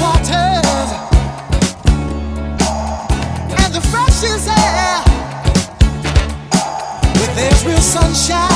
waters and the freshest air. Where there's real sunshine